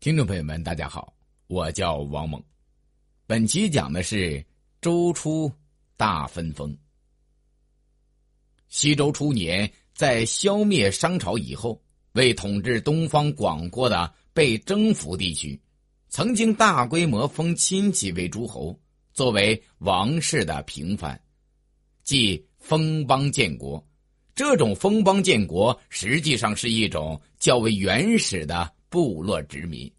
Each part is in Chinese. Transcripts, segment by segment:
听众朋友们，大家好，我叫王猛。本期讲的是周初大分封。西周初年，在消灭商朝以后，为统治东方广阔的被征服地区，曾经大规模封亲戚为诸侯，作为王室的平凡，即封邦建国。这种封邦建国实际上是一种较为原始的。部落殖民。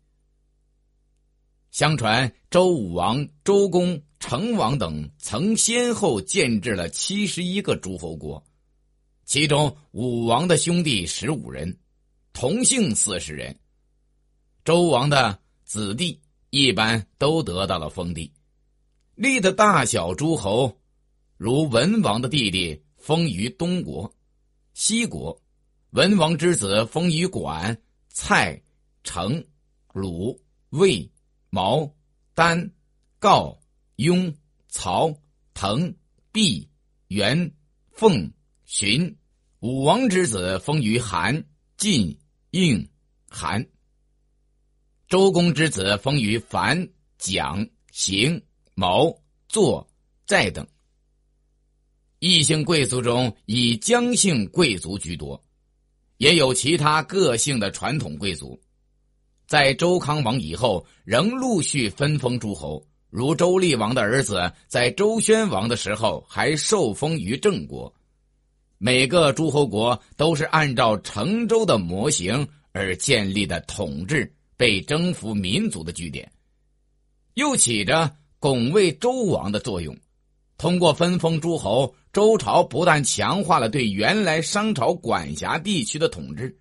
相传周武王、周公、成王等曾先后建制了七十一个诸侯国，其中武王的兄弟十五人，同姓四十人。周王的子弟一般都得到了封地，立的大小诸侯，如文王的弟弟封于东国、西国，文王之子封于管、蔡。成、鲁、魏、毛、丹、告、雍、曹、滕、毕、元、凤、荀，武王之子封于韩、晋、应、韩；周公之子封于樊、蒋、邢、毛、祚、寨等。异姓贵族中以姜姓贵族居多，也有其他个性的传统贵族。在周康王以后，仍陆续分封诸侯，如周厉王的儿子在周宣王的时候还受封于郑国。每个诸侯国都是按照成周的模型而建立的统治被征服民族的据点，又起着拱卫周王的作用。通过分封诸侯，周朝不但强化了对原来商朝管辖地区的统治。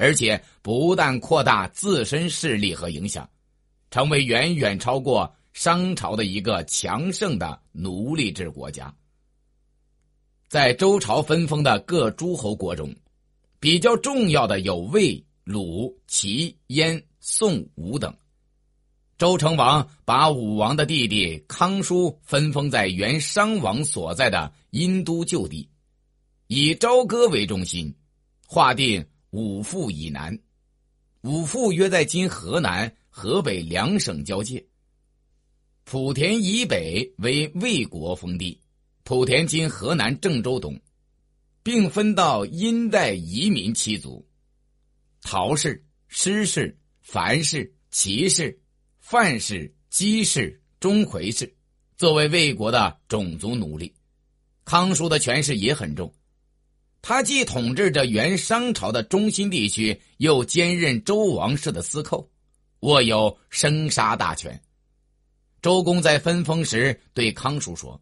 而且不但扩大自身势力和影响，成为远远超过商朝的一个强盛的奴隶制国家。在周朝分封的各诸侯国中，比较重要的有魏、鲁、齐、燕、宋、吴等。周成王把武王的弟弟康叔分封在原商王所在的殷都旧地，以朝歌为中心，划定。五父以南，五父约在今河南、河北两省交界。莆田以北为魏国封地，莆田今河南郑州东，并分到殷代移民七族：陶氏、施氏、樊氏、齐氏、范氏、姬氏、钟馗氏，作为魏国的种族奴隶。康叔的权势也很重。他既统治着原商朝的中心地区，又兼任周王室的司寇，握有生杀大权。周公在分封时对康叔说：“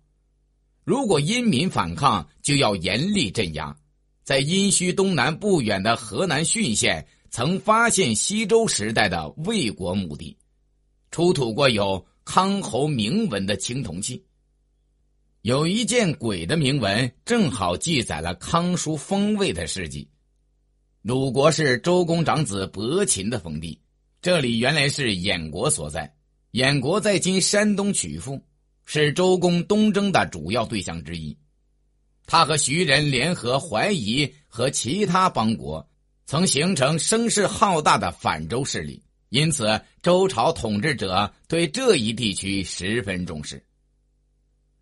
如果殷民反抗，就要严厉镇压。”在殷墟东南不远的河南浚县，曾发现西周时代的魏国墓地，出土过有康侯铭文的青铜器。有一件鬼的铭文，正好记载了康叔封位的事迹。鲁国是周公长子伯禽的封地，这里原来是偃国所在。偃国在今山东曲阜，是周公东征的主要对象之一。他和徐人联合怀疑和其他邦国，曾形成声势浩大的反周势力，因此周朝统治者对这一地区十分重视。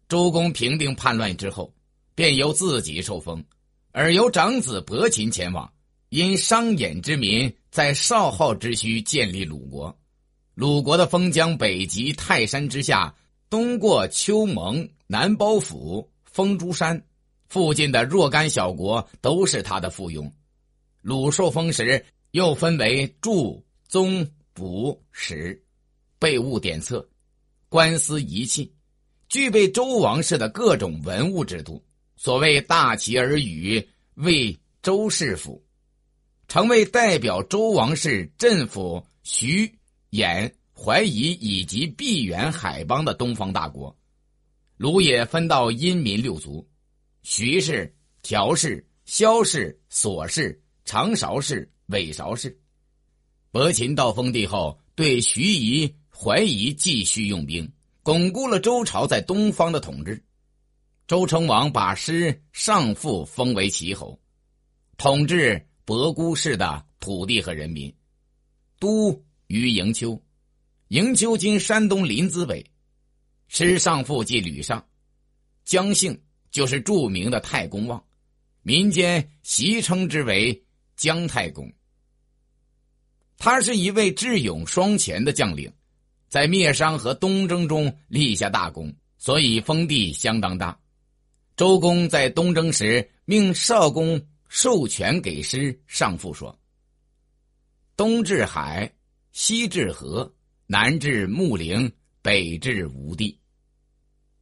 周公平定叛乱之后，便由自己受封，而由长子伯禽前往。因商衍之民在少昊之墟建立鲁国，鲁国的封疆北及泰山之下，东过丘蒙，南包府、丰诸山，附近的若干小国都是他的附庸。鲁受封时，又分为柱、宗、卜、史，备物典册，官司仪器。具备周王室的各种文物制度，所谓大齐而语，为周氏府，成为代表周王室镇抚徐、兖、淮夷以及毕远海邦的东方大国。鲁也分到殷民六族：徐氏、条氏、萧氏、索氏、长勺氏、尾勺氏。伯禽到封地后，对徐夷、淮夷继续用兵。巩固了周朝在东方的统治。周成王把师上父封为齐侯，统治伯姑氏的土地和人民。都于营丘，营丘今山东临淄北。师上父即吕尚，姜姓就是著名的太公望，民间习称之为姜太公。他是一位智勇双全的将领，在灭商和东征中立下大功，所以封地相当大。周公在东征时，命少公授权给师上父说：“东至海，西至河，南至穆陵，北至吴地。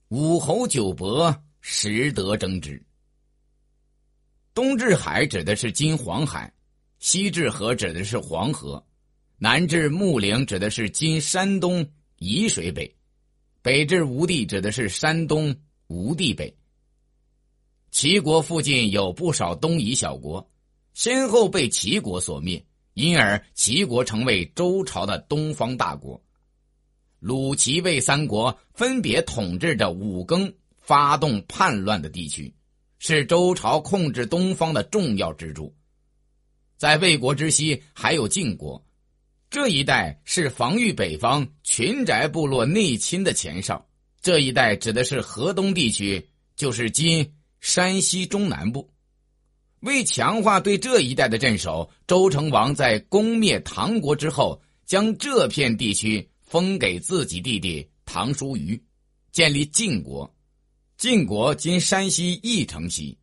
武侯九伯，实得征之。东至海指的是今黄海。”西至河指的是黄河，南至穆陵指的是今山东沂水北，北至吴地指的是山东吴地北。齐国附近有不少东夷小国，先后被齐国所灭，因而齐国成为周朝的东方大国。鲁、齐、魏三国分别统治着五更发动叛乱的地区，是周朝控制东方的重要支柱。在魏国之西还有晋国，这一带是防御北方群宅部落内侵的前哨。这一带指的是河东地区，就是今山西中南部。为强化对这一带的镇守，周成王在攻灭唐国之后，将这片地区封给自己弟弟唐叔虞，建立晋国。晋国今山西翼城西，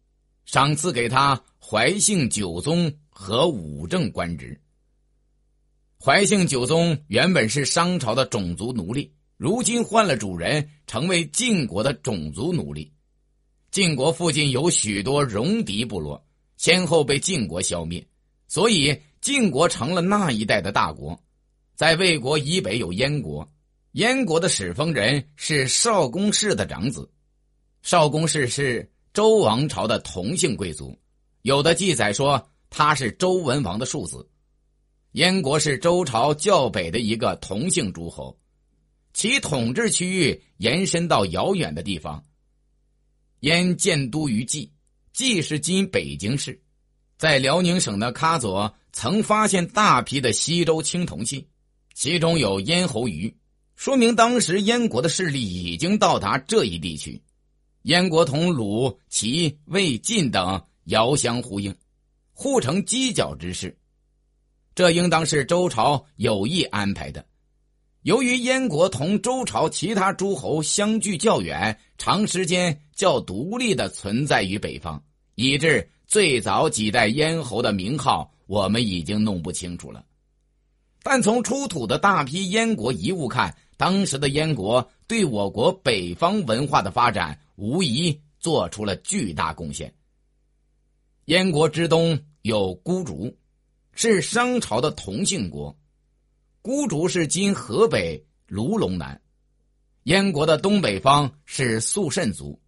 赏赐给他怀姓九宗。和五正官职。怀姓九宗原本是商朝的种族奴隶，如今换了主人，成为晋国的种族奴隶。晋国附近有许多戎狄部落，先后被晋国消灭，所以晋国成了那一带的大国。在魏国以北有燕国，燕国的始封人是少公氏的长子，少公氏是周王朝的同姓贵族，有的记载说。他是周文王的庶子，燕国是周朝较北的一个同姓诸侯，其统治区域延伸到遥远的地方。燕建都于蓟，蓟是今北京市，在辽宁省的喀左曾发现大批的西周青铜器，其中有咽喉鱼，说明当时燕国的势力已经到达这一地区。燕国同鲁、齐、魏、晋等遥相呼应。互成犄角之势，这应当是周朝有意安排的。由于燕国同周朝其他诸侯相距较远，长时间较独立的存在于北方，以致最早几代燕侯的名号我们已经弄不清楚了。但从出土的大批燕国遗物看，当时的燕国对我国北方文化的发展无疑做出了巨大贡献。燕国之东。有孤竹，是商朝的同姓国。孤竹是今河北卢龙南。燕国的东北方是肃慎族，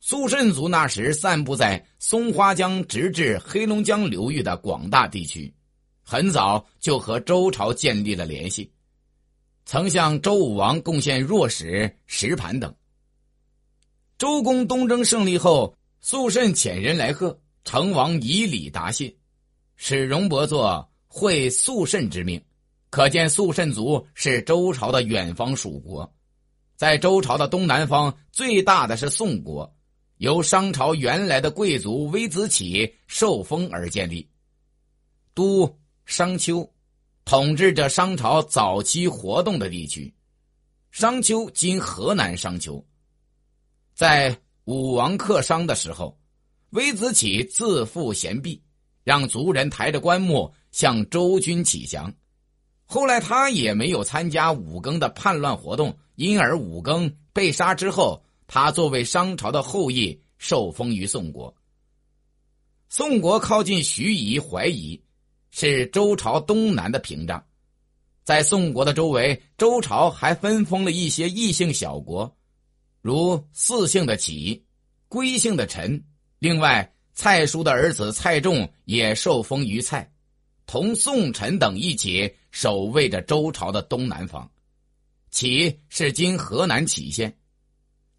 肃慎族那时散布在松花江直至黑龙江流域的广大地区，很早就和周朝建立了联系，曾向周武王贡献弱使石盘等。周公东征胜利后，肃慎遣人来贺。成王以礼答谢，使荣伯作会肃慎之命，可见肃慎族是周朝的远方属国。在周朝的东南方，最大的是宋国，由商朝原来的贵族微子启受封而建立。都商丘，统治着商朝早期活动的地区。商丘今河南商丘，在武王克商的时候。微子启自负贤毕，让族人抬着棺木向周军启降。后来他也没有参加武庚的叛乱活动，因而武庚被杀之后，他作为商朝的后裔受封于宋国。宋国靠近徐夷、淮夷，是周朝东南的屏障。在宋国的周围，周朝还分封了一些异姓小国，如四姓的启、归姓的陈。另外，蔡叔的儿子蔡仲也受封于蔡，同宋陈等一起守卫着周朝的东南方。启是今河南杞县，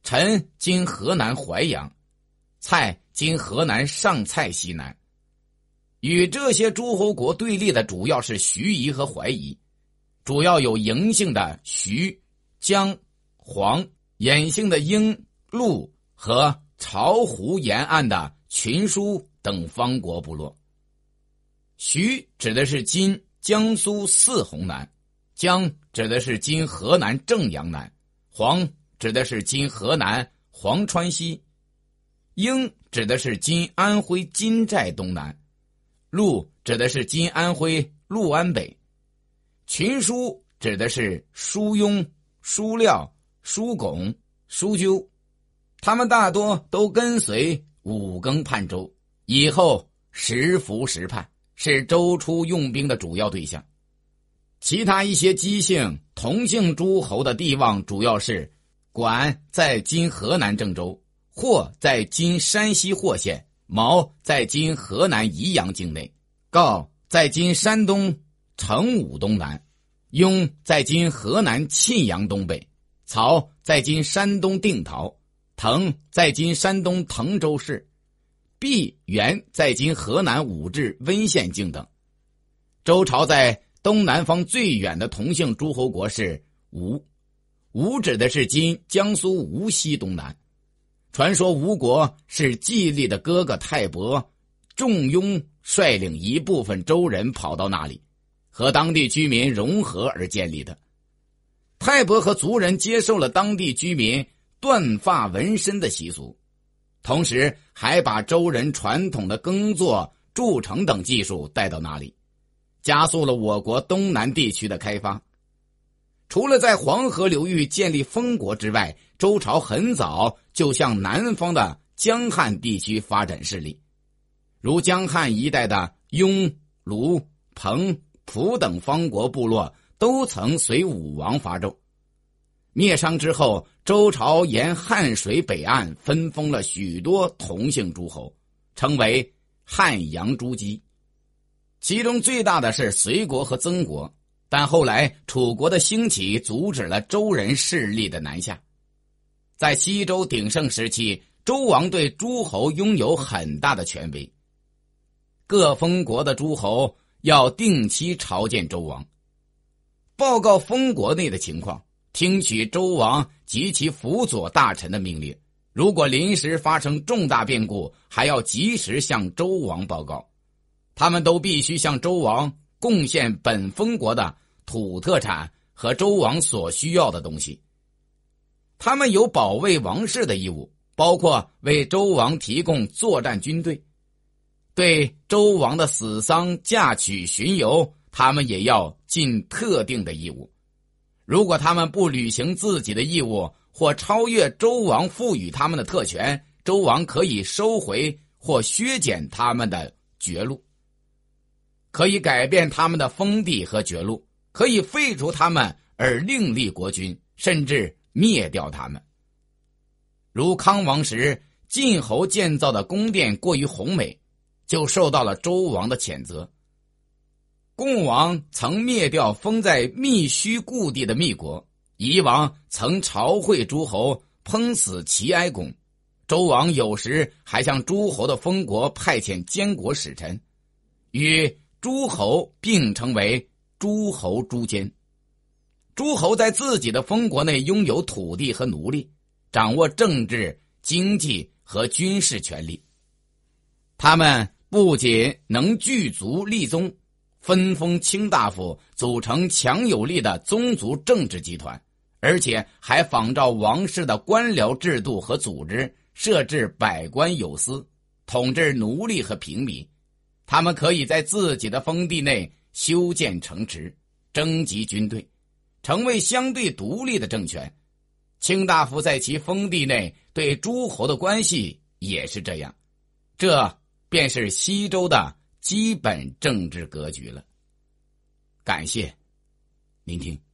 陈今河南淮阳，蔡今河南上蔡西南。与这些诸侯国对立的主要是徐夷和淮夷，主要有嬴姓的徐、姜、黄，衍姓的英、陆和巢湖沿岸的群书等方国部落。徐指的是今江苏泗洪南，江指的是今河南正阳南，黄指的是今河南潢川西，英指的是今安徽金寨东南，陆指的是今安徽六安北，群书指的是书庸、书廖、书拱、书鸠，他们大多都跟随武庚叛周，以后时服时叛。是周初用兵的主要对象，其他一些姬姓、同姓诸侯的地望主要是管在今河南郑州，或在今山西霍县，毛在今河南宜阳境内，告在今山东成武东南，雍在今河南沁阳东北，曹在今山东定陶，滕在今山东滕州市。毕原在今河南武陟温县境等。周朝在东南方最远的同姓诸侯国是吴，吴指的是今江苏无锡东南。传说吴国是季历的哥哥泰伯仲雍率领一部分周人跑到那里，和当地居民融合而建立的。泰伯和族人接受了当地居民断发纹身的习俗。同时，还把周人传统的耕作、筑城等技术带到那里，加速了我国东南地区的开发。除了在黄河流域建立封国之外，周朝很早就向南方的江汉地区发展势力，如江汉一带的雍、卢、彭、蒲等方国部落，都曾随武王伐纣。灭商之后，周朝沿汉水北岸分封了许多同姓诸侯，称为汉阳诸姬。其中最大的是隋国和曾国，但后来楚国的兴起阻止了周人势力的南下。在西周鼎盛时期，周王对诸侯拥有很大的权威，各封国的诸侯要定期朝见周王，报告封国内的情况。听取周王及其辅佐大臣的命令，如果临时发生重大变故，还要及时向周王报告。他们都必须向周王贡献本封国的土特产和周王所需要的东西。他们有保卫王室的义务，包括为周王提供作战军队。对周王的死丧、嫁娶、巡游，他们也要尽特定的义务。如果他们不履行自己的义务，或超越周王赋予他们的特权，周王可以收回或削减他们的爵禄，可以改变他们的封地和爵禄，可以废除他们而另立国君，甚至灭掉他们。如康王时，晋侯建造的宫殿过于宏美，就受到了周王的谴责。共王曾灭掉封在密须故地的密国，夷王曾朝会诸侯，烹死齐哀公。周王有时还向诸侯的封国派遣监国使臣，与诸侯并称为诸侯诸监。诸侯在自己的封国内拥有土地和奴隶，掌握政治、经济和军事权力。他们不仅能聚族立宗。分封卿大夫，组成强有力的宗族政治集团，而且还仿照王室的官僚制度和组织，设置百官有司，统治奴隶和平民。他们可以在自己的封地内修建城池，征集军队，成为相对独立的政权。卿大夫在其封地内对诸侯的关系也是这样，这便是西周的。基本政治格局了。感谢聆听。